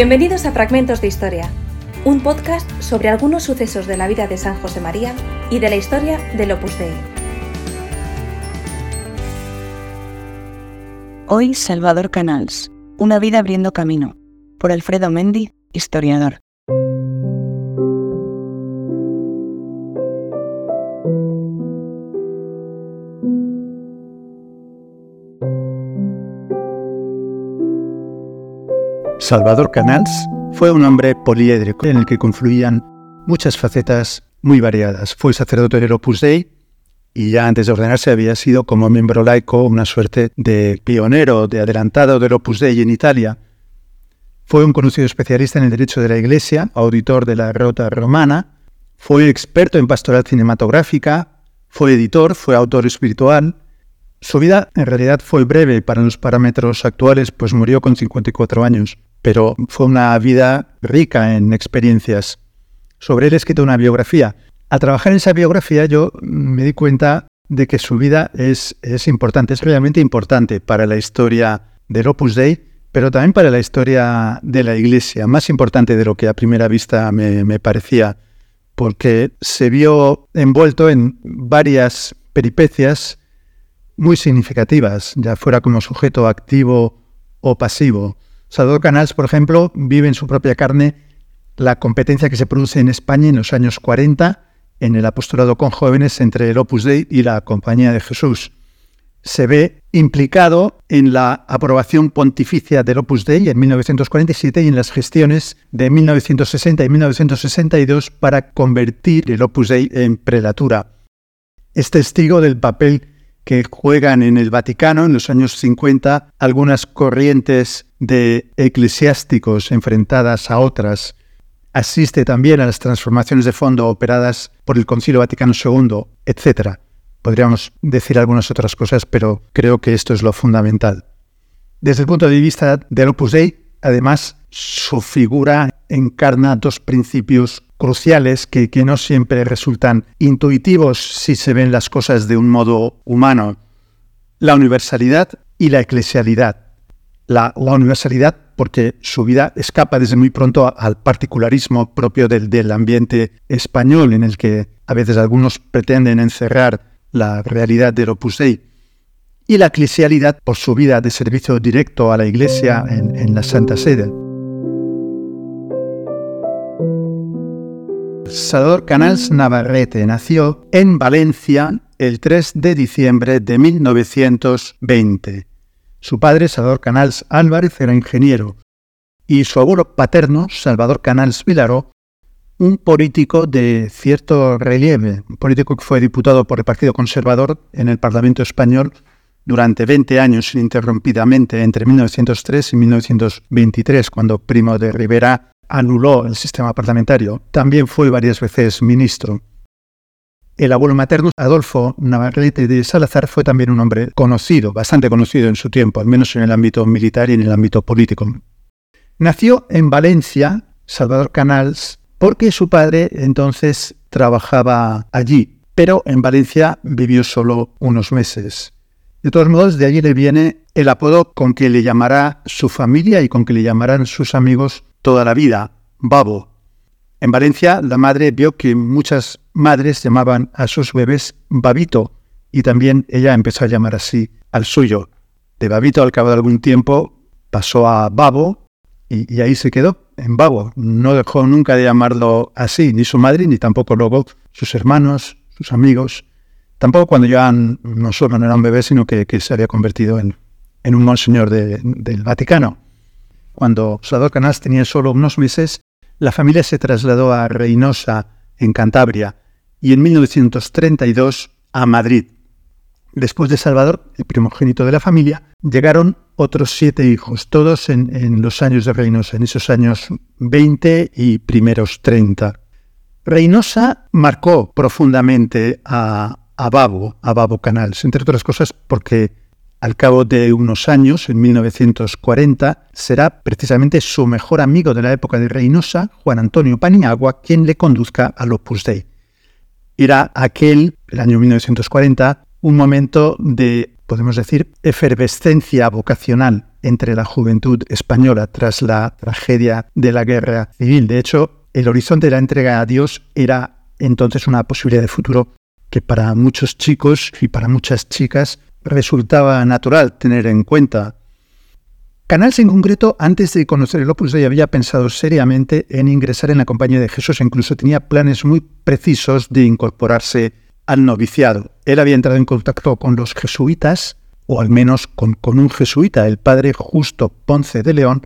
Bienvenidos a Fragmentos de Historia, un podcast sobre algunos sucesos de la vida de San José María y de la historia del Opus Dei. Hoy Salvador Canals, Una vida abriendo camino, por Alfredo Mendy, historiador. Salvador Canals fue un hombre poliédrico en el que confluían muchas facetas muy variadas. Fue sacerdote del Opus Dei y ya antes de ordenarse había sido como miembro laico una suerte de pionero, de adelantado del Opus Dei en Italia. Fue un conocido especialista en el derecho de la Iglesia, auditor de la Rota Romana, fue experto en pastoral cinematográfica, fue editor, fue autor espiritual. Su vida en realidad fue breve para los parámetros actuales, pues murió con 54 años pero fue una vida rica en experiencias. Sobre él he escrito una biografía. Al trabajar en esa biografía yo me di cuenta de que su vida es, es importante, es realmente importante para la historia del Opus Dei, pero también para la historia de la Iglesia, más importante de lo que a primera vista me, me parecía, porque se vio envuelto en varias peripecias muy significativas, ya fuera como sujeto activo o pasivo. Salvador Canals, por ejemplo, vive en su propia carne la competencia que se produce en España en los años 40 en el apostolado con jóvenes entre el Opus Dei y la Compañía de Jesús. Se ve implicado en la aprobación pontificia del Opus Dei en 1947 y en las gestiones de 1960 y 1962 para convertir el Opus Dei en prelatura. Es testigo del papel que juegan en el Vaticano en los años 50 algunas corrientes de eclesiásticos enfrentadas a otras. Asiste también a las transformaciones de fondo operadas por el Concilio Vaticano II, etc. Podríamos decir algunas otras cosas, pero creo que esto es lo fundamental. Desde el punto de vista del Opus Dei, además, su figura encarna dos principios cruciales que, que, no siempre resultan intuitivos si se ven las cosas de un modo humano. La universalidad y la eclesialidad la, universalidad porque su vida escapa desde muy pronto al particularismo propio del, ambiente español, en el que a veces algunos pretenden encerrar la realidad del Opus Dei, y la eclesialidad por su vida de servicio directo a la Iglesia en, en la Santa Sede. Salvador Canals Navarrete nació en Valencia el 3 de diciembre de 1920 su padre, Salvador Canals Álvarez, era ingeniero y su abuelo paterno, Salvador Canals Vilaró, un político de cierto relieve, un político que fue diputado por el Partido Conservador en el Parlamento español durante 20 años ininterrumpidamente entre 1903 y 1923, cuando Primo de Rivera anuló el sistema parlamentario. También fue varias veces ministro. El abuelo materno, Adolfo Navarrete de Salazar, fue también un hombre conocido, bastante conocido en su tiempo, al menos en el ámbito militar y en el ámbito político. Nació en Valencia, Salvador Canals, porque su padre entonces trabajaba allí, pero en Valencia vivió solo unos meses. De todos modos, de allí le viene el apodo con que le llamará su familia y con que le llamarán sus amigos toda la vida, Babo, en Valencia, la madre vio que muchas madres llamaban a sus bebés Babito y también ella empezó a llamar así al suyo. De Babito, al cabo de algún tiempo, pasó a Babo y, ahí se quedó, en Babo. No dejó nunca de llamarlo así, ni su madre, ni tampoco luego sus hermanos, sus amigos. Tampoco cuando ya no solo no era un bebé, sino que, se había convertido en, un monseñor del Vaticano. Cuando Salvador Canals tenía solo unos meses, la familia se trasladó a Reynosa, en Cantabria, y en 1932 a Madrid. Después de Salvador, el primogénito de la familia, llegaron otros siete hijos, todos en, los años de Reynosa, en esos años 20 y primeros 30. Reynosa marcó profundamente a, a Babo, a Babo Canals, entre otras cosas porque al cabo de unos años, en 1940, será precisamente su mejor amigo de la época de Reynosa, Juan Antonio Paniagua, quien le conduzca al Opus Dei. Era aquel, el año 1940, un momento de, podemos decir, efervescencia vocacional entre la juventud española tras la tragedia de la guerra civil. De hecho, el horizonte de la entrega a Dios era entonces una posibilidad de futuro que para muchos chicos y para muchas chicas resultaba natural tener en cuenta. Canals en concreto, antes de conocer el Opus Dei, había pensado seriamente en ingresar en la compañía de Jesús e incluso tenía planes muy precisos de incorporarse al noviciado. Él había entrado en contacto con los jesuitas, o al menos con, un jesuita, el padre Justo Ponce de León,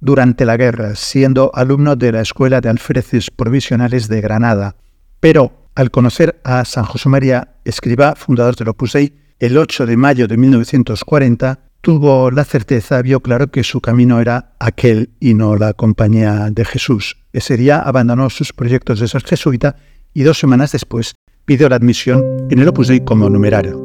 durante la guerra, siendo alumno de la Escuela de Alfreces Provisionales de Granada. Pero al conocer a San José María Escriba, fundador del Opus Dei, el 8 de mayo de 1940, tuvo la certeza, vio claro que su camino era aquel y no la compañía de Jesús. Ese día abandonó sus proyectos de ser jesuita y dos semanas después pidió la admisión en el Opus Dei como numerario.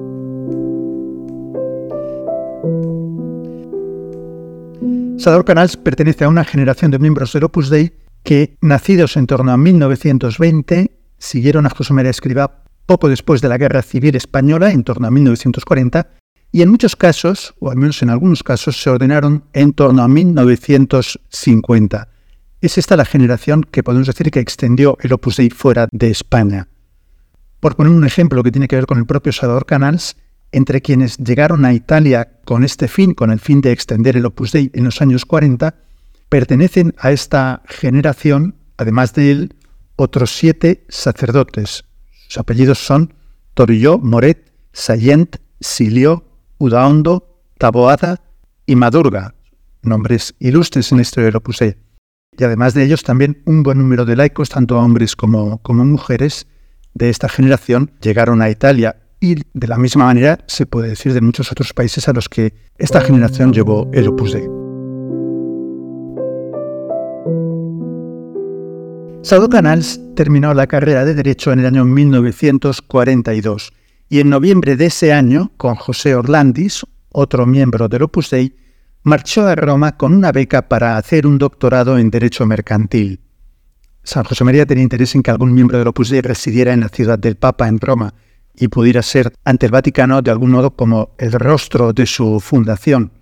Sador Canals pertenece a una generación de miembros del Opus Dei que, nacidos en torno a 1920, siguieron a José María Escribá poco después de la Guerra Civil Española, en torno a 1940, y en muchos casos, o al menos en algunos casos, se ordenaron en torno a 1950. Es esta la generación que podemos decir que extendió el Opus Dei fuera de España. Por poner un ejemplo que tiene que ver con el propio Salvador Canals, entre quienes llegaron a Italia con este fin, con el fin de extender el Opus Dei en los años 40, pertenecen a esta generación, además de él, otros siete sacerdotes. Sus apellidos son Torilló, Moret, Sayent, Silio, Udaondo, Taboada y Madurga, nombres ilustres en la historia del Opus. Y además de ellos también un buen número de laicos, tanto hombres como, mujeres, de esta generación llegaron a Italia y de la misma manera se puede decir de muchos otros países a los que esta generación llevó el Opus Dei. Canals terminó la carrera de Derecho en el año 1942 y en noviembre de ese año, con José Orlandis, otro miembro del Opus Dei, marchó a Roma con una beca para hacer un doctorado en Derecho Mercantil. San José María tenía interés en que algún miembro del Opus Dei residiera en la ciudad del Papa, en Roma, y pudiera ser ante el Vaticano de algún modo como el rostro de su fundación.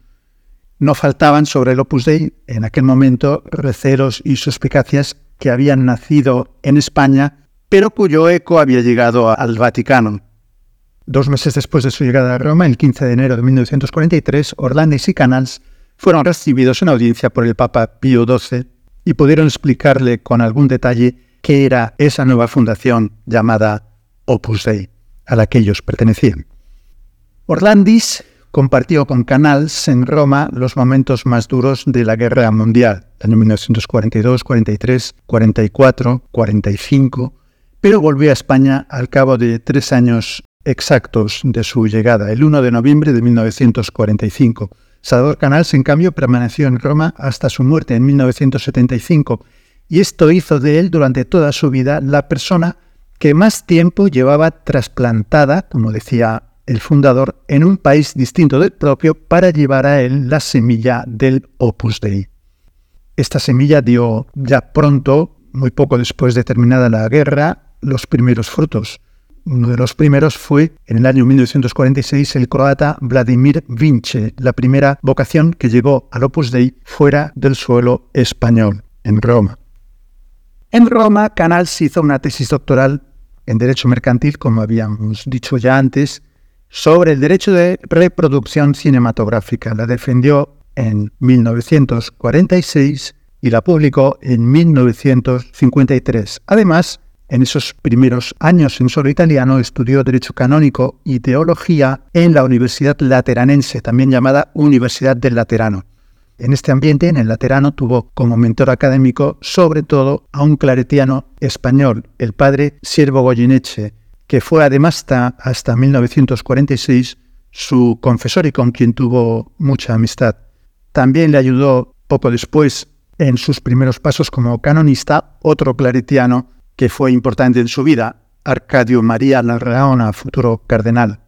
No faltaban sobre el Opus Dei en aquel momento recelos y suspicacias que habían nacido en España, pero cuyo eco había llegado al Vaticano. Dos meses después de su llegada a Roma, el 15 de enero de 1943, Orlandis y Canals fueron recibidos en audiencia por el Papa Pío XII y pudieron explicarle con algún detalle qué era esa nueva fundación llamada Opus Dei, a la que ellos pertenecían. Orlandis compartió con Canals en Roma los momentos más duros de la Guerra Mundial, año 1942, 43, 44, 45, pero volvió a España al cabo de tres años exactos de su llegada, el 1 de noviembre de 1945. Salvador Canals, en cambio, permaneció en Roma hasta su muerte en 1975, y esto hizo de él durante toda su vida la persona que más tiempo llevaba trasplantada, como decía el fundador, en un país distinto del propio para llevar a él la semilla del Opus Dei. Esta semilla dio ya pronto, muy poco después de terminada la guerra, los primeros frutos. Uno de los primeros fue, en el año 1946, el croata Vladimir Vince, la primera vocación que llegó al Opus Dei fuera del suelo español, en Roma. En Roma, Canals hizo una tesis doctoral en Derecho Mercantil, como habíamos dicho ya antes, sobre el derecho de reproducción cinematográfica. La defendió en 1946 y la publicó en 1953. Además, en esos primeros años en solo italiano estudió Derecho Canónico y Teología en la Universidad Lateranense, también llamada Universidad del Laterano. En este ambiente, en el Laterano, tuvo como mentor académico sobre todo a un claretiano español, el padre Siervo Goyeneche, que fue además hasta, hasta 1946 su confesor y con quien tuvo mucha amistad. También le ayudó poco después en sus primeros pasos como canonista otro claretiano que fue importante en su vida, Arcadio María Larraona, futuro cardenal.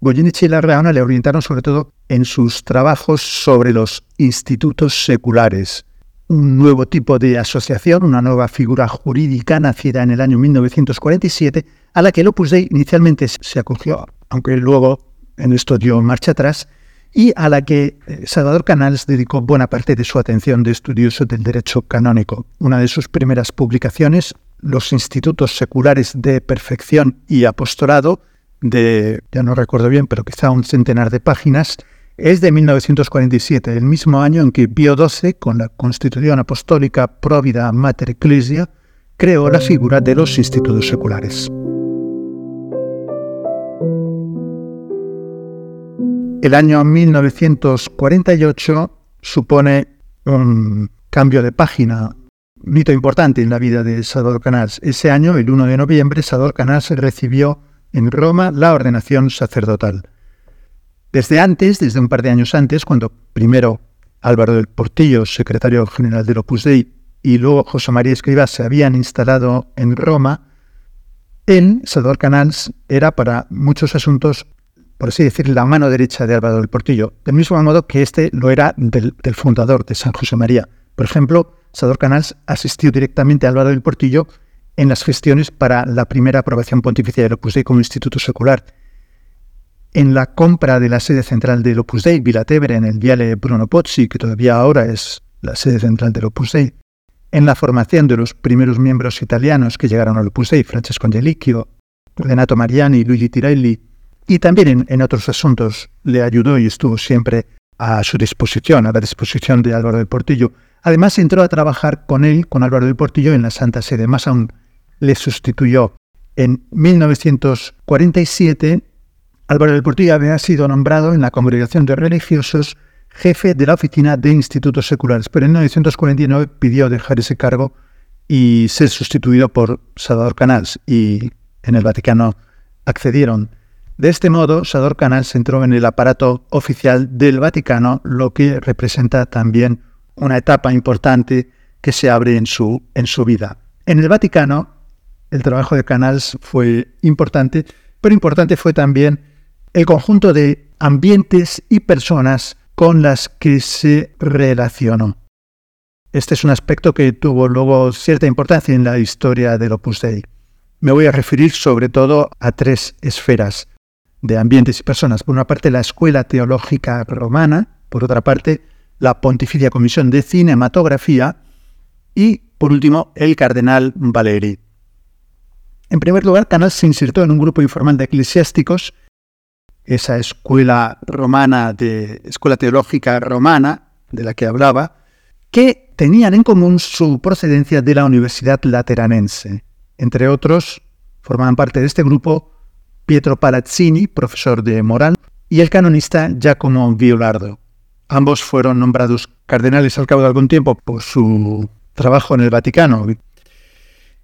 Goyeneche y Larraona le orientaron sobre todo en sus trabajos sobre los institutos seculares, un nuevo tipo de asociación, una nueva figura jurídica nacida en el año 1947, a la que el Opus Dei inicialmente se acogió, aunque luego en esto dio marcha atrás, y a la que eh, Salvador Canals dedicó buena parte de su atención de estudioso del derecho canónico. Una de sus primeras publicaciones, Los Institutos Seculares de Perfección y Apostolado, de, ya no recuerdo bien, pero quizá un centenar de páginas, es de 1947, el mismo año en que Pío XII, con la Constitución Apostólica Provida Mater Ecclesia, creó la figura de los institutos seculares. El año 1948 supone un cambio de página, un hito importante en la vida de Salvador Canals. Ese año, el 1 de noviembre, Salvador Canals recibió en Roma la ordenación sacerdotal. Desde antes, desde un par de años antes, cuando primero Álvaro del Portillo, secretario general del Opus Dei, y luego José María Escrivá se habían instalado en Roma, él, Salvador Canals, era para muchos asuntos por así decir, la mano derecha de Álvaro del Portillo, del mismo modo que este lo era del, fundador de San José María. Por ejemplo, Sador Canals asistió directamente a Álvaro del Portillo en las gestiones para la primera aprobación pontificia del Opus Dei como instituto secular. En la compra de la sede central del Opus Dei, Vilatebre, en el Viale Bruno Pozzi, que todavía ahora es la sede central del Opus Dei, en la formación de los primeros miembros italianos que llegaron al Opus Dei, Francesco Angelicchio, Renato Mariani, Luigi Tirelli, y también en, otros asuntos le ayudó y estuvo siempre a su disposición, a la disposición de Álvaro del Portillo. Además entró a trabajar con él, con Álvaro del Portillo, en la Santa Sede. Más aún, le sustituyó. En 1947, Álvaro del Portillo había sido nombrado en la Congregación de Religiosos jefe de la oficina de institutos seculares, pero en 1949 pidió dejar ese cargo y ser sustituido por Salvador Canals, y en el Vaticano accedieron. De este modo, Sador Canals entró en el aparato oficial del Vaticano, lo que representa también una etapa importante que se abre en su, en su vida. En el Vaticano, el trabajo de Canals fue importante, pero importante fue también el conjunto de ambientes y personas con las que se relacionó. Este es un aspecto que tuvo luego cierta importancia en la historia del Opus Dei. Me voy a referir sobre todo a tres esferas de ambientes y personas. Por una parte, la Escuela Teológica Romana, por otra parte, la Pontificia Comisión de Cinematografía y, por último, el Cardenal Valeri. En primer lugar, Canals se insertó en un grupo informal de eclesiásticos, esa escuela romana, de escuela teológica romana, de la que hablaba, que tenían en común su procedencia de la Universidad Lateranense. Entre otros, formaban parte de este grupo Pietro Palazzini, profesor de moral, y el canonista Giacomo Violardo. Ambos fueron nombrados cardenales al cabo de algún tiempo por su trabajo en el Vaticano.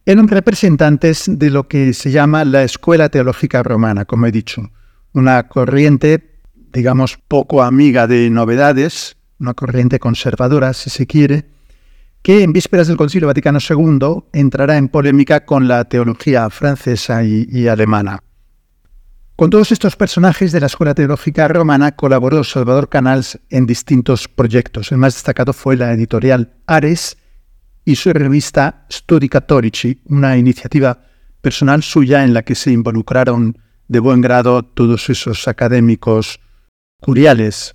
Eran representantes de lo que se llama la Escuela Teológica Romana, como he dicho, una corriente, digamos, poco amiga de novedades, una corriente conservadora, si se quiere, que en vísperas del Concilio Vaticano II entrará en polémica con la teología francesa y alemana. Con todos estos personajes de la Escuela Teológica Romana colaboró Salvador Canals en distintos proyectos. El más destacado fue la editorial Ares y su revista Studi Cattolici, una iniciativa personal suya en la que se involucraron de buen grado todos esos académicos curiales.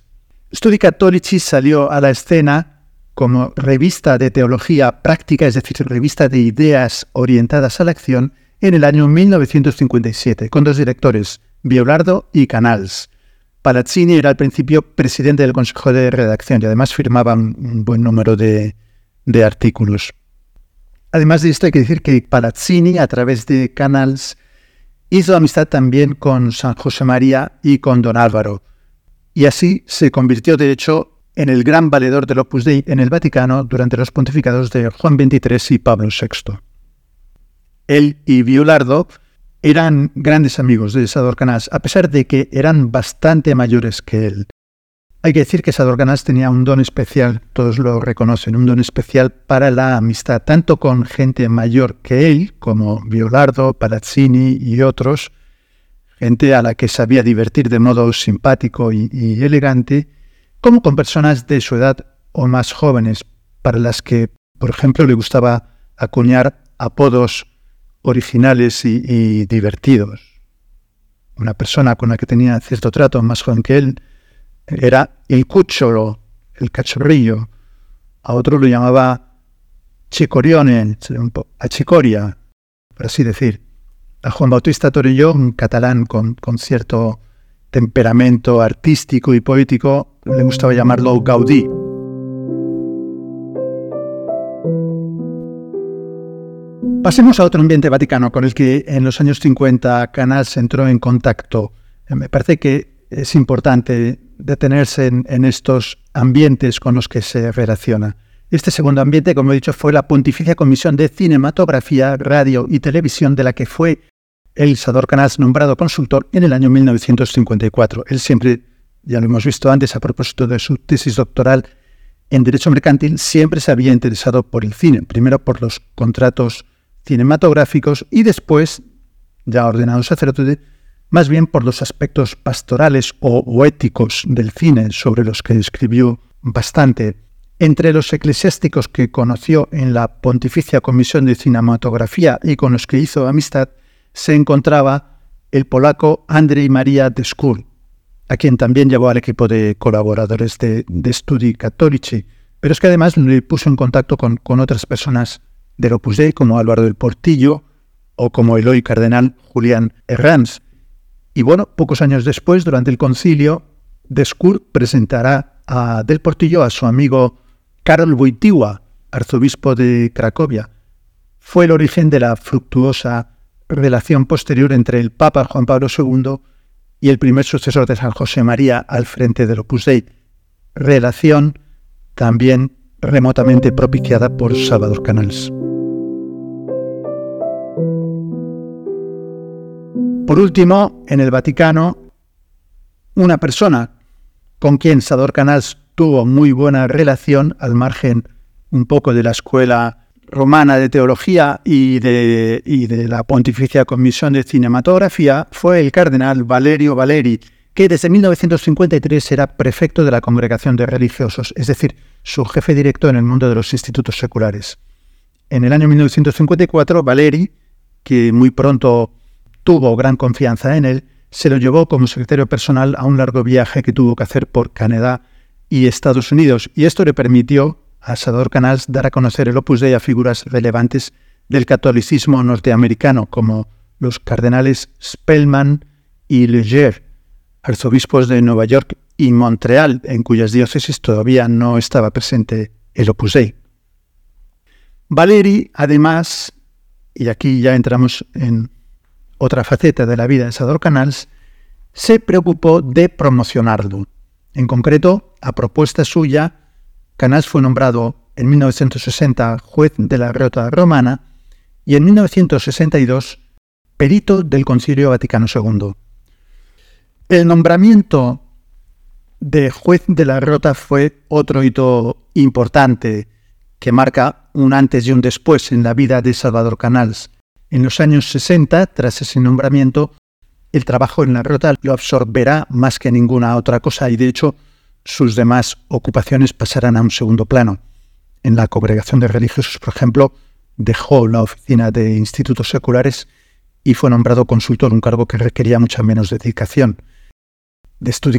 Studi Cattolici salió a la escena como revista de teología práctica, es decir, revista de ideas orientadas a la acción, en el año 1957, con dos directores, Violardo y Canals. Palazzini era al principio presidente del Consejo de Redacción y además firmaba un buen número de, de artículos. Además de esto, hay que decir que Palazzini, a través de Canals, hizo amistad también con San José María y con Don Álvaro. Y así se convirtió, de hecho, en el gran valedor del Opus Dei en el Vaticano durante los pontificados de Juan XXIII y Pablo VI. Él y Violardo eran grandes amigos de Sador Canals, a pesar de que eran bastante mayores que él. Hay que decir que Sador Canals tenía un don especial, todos lo reconocen, un don especial para la amistad, tanto con gente mayor que él, como Violardo, Palazzini y otros, gente a la que sabía divertir de modo simpático y, y elegante, como con personas de su edad o más jóvenes, para las que, por ejemplo, le gustaba acuñar apodos originales y, divertidos. Una persona con la que tenía cierto trato, más joven que él, era el cucholo, el cachorrillo. A otro lo llamaba Chicorione, a Chicoria, por así decir. A Juan Bautista Torelló, un catalán con, con cierto temperamento artístico y poético, le gustaba llamarlo Gaudí. Pasemos a otro ambiente vaticano con el que en los años 50 Canals entró en contacto. Eh, me parece que es importante detenerse en, estos ambientes con los que se relaciona. Este segundo ambiente, como he dicho, fue la Pontificia Comisión de Cinematografía, Radio y Televisión, de la que fue el Isador Canals nombrado consultor en el año 1954. Él siempre, ya lo hemos visto antes a propósito de su tesis doctoral en Derecho Mercantil, siempre se había interesado por el cine, primero por los contratos cinematográficos y después, ya ordenado sacerdote, más bien por los aspectos pastorales o, éticos del cine, sobre los que escribió bastante. Entre los eclesiásticos que conoció en la Pontificia Comisión de Cinematografía y con los que hizo amistad, se encontraba el polaco Andrzej Maria Deskur, a quien también llevó al equipo de colaboradores de, Studi Cattolici, pero es que además le puso en contacto con, con otras personas del Opus Dei, como Álvaro del Portillo o como el hoy cardenal Julián Herranz, y bueno, pocos años después, durante el concilio, Descour presentará a Del Portillo a su amigo Karol Wojtyła, arzobispo de Cracovia. Fue el origen de la fructuosa relación posterior entre el Papa Juan Pablo II y el primer sucesor de San José María al frente del Opus Dei, relación también remotamente propiciada por Salvador Canals. Por último, en el Vaticano, una persona con quien Sador Canals tuvo muy buena relación, al margen un poco de la escuela romana de teología y de, de la Pontificia Comisión de Cinematografía, fue el cardenal Valerio Valeri, que desde 1953 era prefecto de la Congregación de Religiosos, es decir, su jefe directo en el mundo de los institutos seculares. En el año 1954, Valeri, que muy pronto tuvo gran confianza en él, se lo llevó como secretario personal a un largo viaje que tuvo que hacer por Canadá y Estados Unidos, y esto le permitió a Sador Canals dar a conocer el Opus Dei a figuras relevantes del catolicismo norteamericano, como los cardenales Spellman y Leger, arzobispos de Nueva York y Montreal, en cuyas diócesis todavía no estaba presente el Opus Dei. Valeri, además, y aquí ya entramos en otra faceta de la vida de Sador Canals, se preocupó de promocionarlo. En concreto, a propuesta suya, Canals fue nombrado en 1960 juez de la Rota Romana y en 1962 perito del Concilio Vaticano II. El nombramiento de juez de la Rota fue otro hito importante que marca un antes y un después en la vida de Salvador Canals. En los años 60, tras ese nombramiento, el trabajo en la rota lo absorberá más que ninguna otra cosa y de hecho sus demás ocupaciones pasarán a un segundo plano. En la congregación de religiosos, por ejemplo, dejó la oficina de institutos seculares y fue nombrado consultor, un cargo que requería mucha menos dedicación. De Studi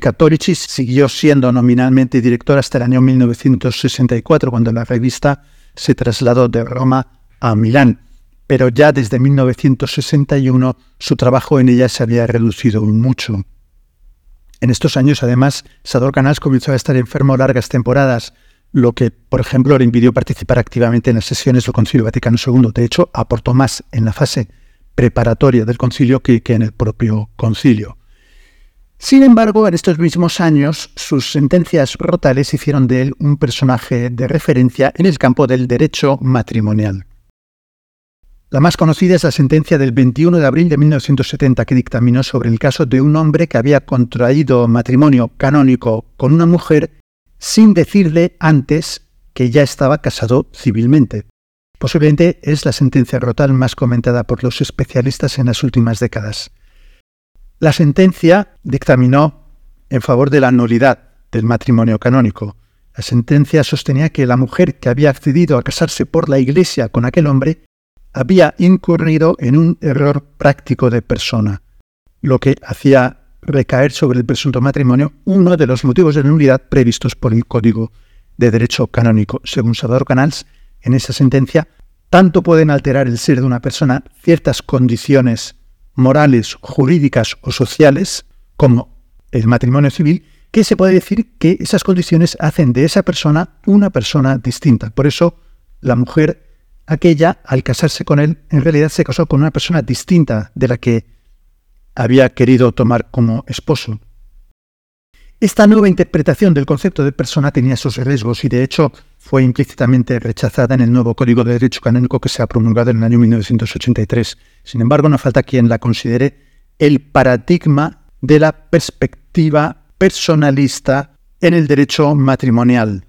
siguió siendo nominalmente director hasta el año 1964, cuando la revista se trasladó de Roma a Milán pero ya desde 1961 su trabajo en ella se había reducido mucho. En estos años, además, Sador Canals comenzó a estar enfermo largas temporadas, lo que, por ejemplo, le impidió participar activamente en las sesiones del Concilio Vaticano II. De hecho, aportó más en la fase preparatoria del concilio que, en el propio concilio. Sin embargo, en estos mismos años, sus sentencias rotales hicieron de él un personaje de referencia en el campo del derecho matrimonial. La más conocida es la sentencia del 21 de abril de 1970 que dictaminó sobre el caso de un hombre que había contraído matrimonio canónico con una mujer sin decirle antes que ya estaba casado civilmente. Posiblemente es la sentencia rotal más comentada por los especialistas en las últimas décadas. La sentencia dictaminó en favor de la nulidad del matrimonio canónico. La sentencia sostenía que la mujer que había accedido a casarse por la Iglesia con aquel hombre había incurrido en un error práctico de persona, lo que hacía recaer sobre el presunto matrimonio uno de los motivos de nulidad previstos por el Código de Derecho Canónico. Según Salvador Canals, en esa sentencia, tanto pueden alterar el ser de una persona ciertas condiciones morales, jurídicas o sociales, como el matrimonio civil, que se puede decir que esas condiciones hacen de esa persona una persona distinta. Por eso, la mujer, aquella, al casarse con él, en realidad se casó con una persona distinta de la que había querido tomar como esposo. Esta nueva interpretación del concepto de persona tenía sus riesgos y de hecho fue implícitamente rechazada en el nuevo Código de Derecho Canónico que se ha promulgado en el año 1983. Sin embargo, no falta quien la considere el paradigma de la perspectiva personalista en el derecho matrimonial,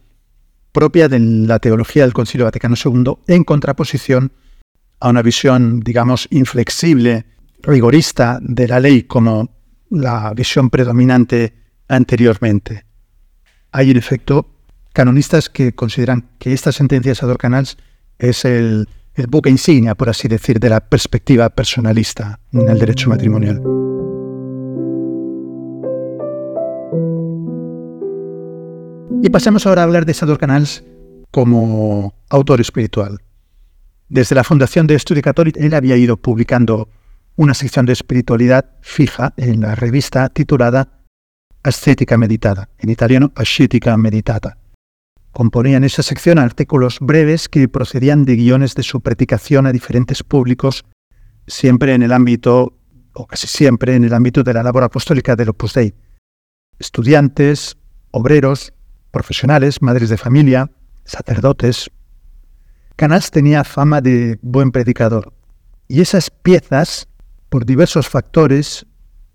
propia de la teología del Concilio Vaticano II, en contraposición a una visión, digamos, inflexible, rigorista de la ley como la visión predominante anteriormente. Hay en efecto canonistas que consideran que esta sentencia de Sador Canals es el, el buque insignia, por así decir, de la perspectiva personalista en el derecho matrimonial. Y pasemos ahora a hablar de Sador Canals como autor espiritual. Desde la fundación de Estudio Católico, él había ido publicando una sección de espiritualidad fija en la revista titulada ascética meditada, en italiano ascética meditata. Componía en esa sección artículos breves que procedían de guiones de su predicación a diferentes públicos, siempre en el ámbito, o casi siempre en el ámbito de la labor apostólica del Opus Dei. Estudiantes, obreros, profesionales, madres de familia, sacerdotes. Canals tenía fama de buen predicador, y esas piezas, por diversos factores,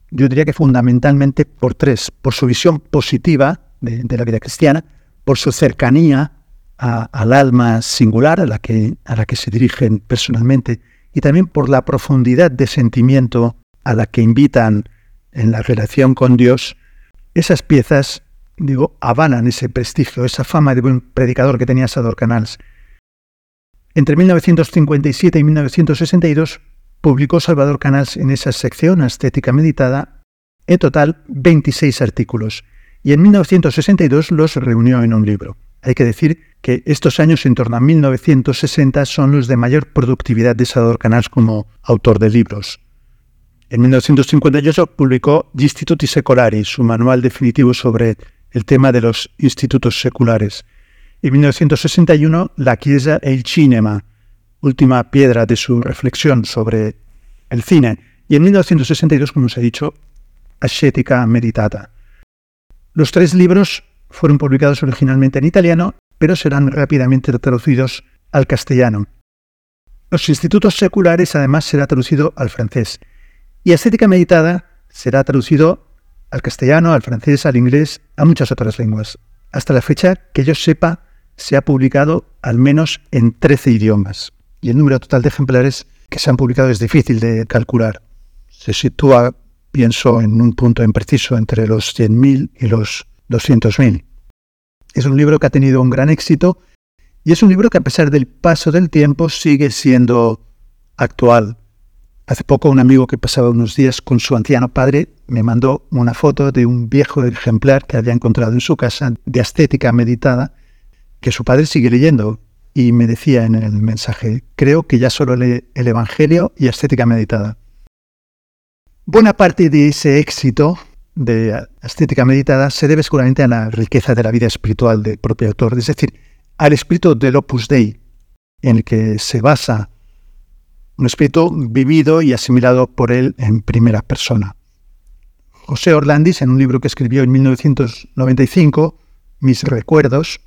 yo diría que fundamentalmente por tres, por su visión positiva de, la vida cristiana, por su cercanía al alma singular a la, que, a la que se dirigen personalmente y también por la profundidad de sentimiento a la que invitan en la relación con Dios, esas piezas, digo, avalan ese prestigio, esa fama de buen predicador que tenía Sador Canals. Entre 1957 y 1962 publicó Salvador Canals en esa sección estética meditada en total 26 artículos y en 1962 los reunió en un libro. Hay que decir que estos años en torno a 1960 son los de mayor productividad de Salvador Canals como autor de libros. En 1958 publicó Instituti Secolari, su manual definitivo sobre el tema de los institutos seculares. En 1961, La Chiesa e il Cinema, última piedra de su reflexión sobre el cine, y en 1962, como os he dicho, Ascética Meditata. Los tres libros fueron publicados originalmente en italiano, pero serán rápidamente traducidos al castellano. Los institutos seculares además será traducido al francés, y Ascética Meditada será traducido al castellano, al francés, al inglés, a muchas otras lenguas. Hasta la fecha, que yo sepa, se ha publicado al menos en 13 idiomas y el número total de ejemplares que se han publicado es difícil de calcular. Se sitúa, pienso, en un punto impreciso entre los 100.000 y los 200.000. Es un libro que ha tenido un gran éxito y es un libro que a pesar del paso del tiempo sigue siendo actual. Hace poco un amigo que pasaba unos días con su anciano padre me mandó una foto de un viejo ejemplar que había encontrado en su casa de estética meditada que su padre sigue leyendo y me decía en el mensaje, creo que ya solo lee el Evangelio y estética meditada. Buena parte de ese éxito de estética meditada se debe seguramente a la riqueza de la vida espiritual del propio autor, es decir, al espíritu del Opus Dei, en el que se basa un espíritu vivido y asimilado por él en primera persona. José Orlandis, en un libro que escribió en 1995, Mis recuerdos,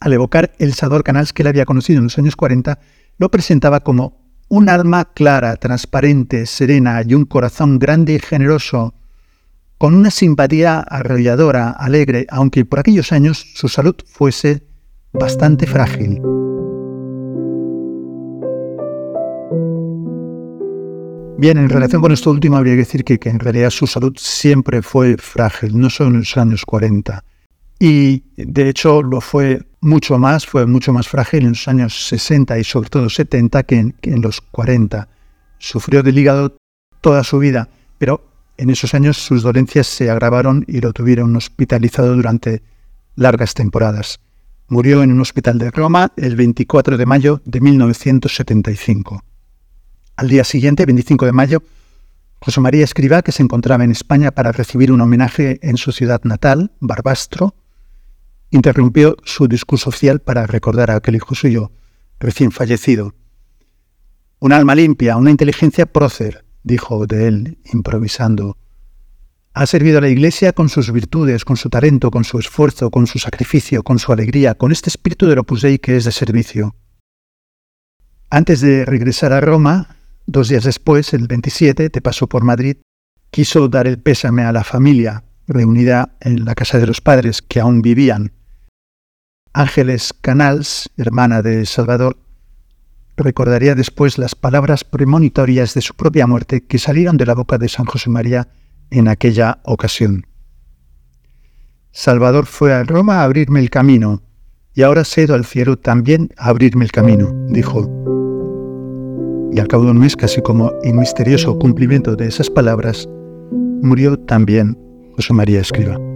al evocar el Sador Canals que él había conocido en los años 40, lo presentaba como un alma clara, transparente, serena y un corazón grande y generoso, con una simpatía arrolladora, alegre, aunque por aquellos años su salud fuese bastante frágil. Bien, en relación con esto último habría que decir que, que en realidad su salud siempre fue frágil, no solo en los años 40. Y de hecho lo fue mucho más, fue mucho más frágil en los años 60 y sobre todo 70 que en, los 40. Sufrió del hígado toda su vida, pero En esos años sus dolencias se agravaron y lo tuvieron hospitalizado durante largas temporadas. Murió en un hospital de Roma el 24 de mayo de 1975. Al día siguiente, 25 de mayo, José María Escribá, que se encontraba en España para recibir un homenaje en su ciudad natal, Barbastro, interrumpió su discurso oficial para recordar a aquel hijo suyo recién fallecido. Un alma limpia, una inteligencia prócer, dijo de él, improvisando. Ha servido a la Iglesia con sus virtudes, con su talento, con su esfuerzo, con su sacrificio, con su alegría, con este espíritu del Opus Dei que es de servicio. Antes de regresar a Roma, dos días después, el 27, te pasó por Madrid, quiso dar el pésame a la familia reunida en la casa de los padres que aún vivían. Ángeles Canals, hermana de Salvador, recordaría después las palabras premonitorias de su propia muerte que salieron de la boca de San José María en aquella ocasión. Salvador fue a Roma a abrirme el camino, y ahora cedo al cielo también a abrirme el camino, dijo. Y al cabo de un mes, casi como en misterioso cumplimiento de esas palabras, murió también José María Escriba.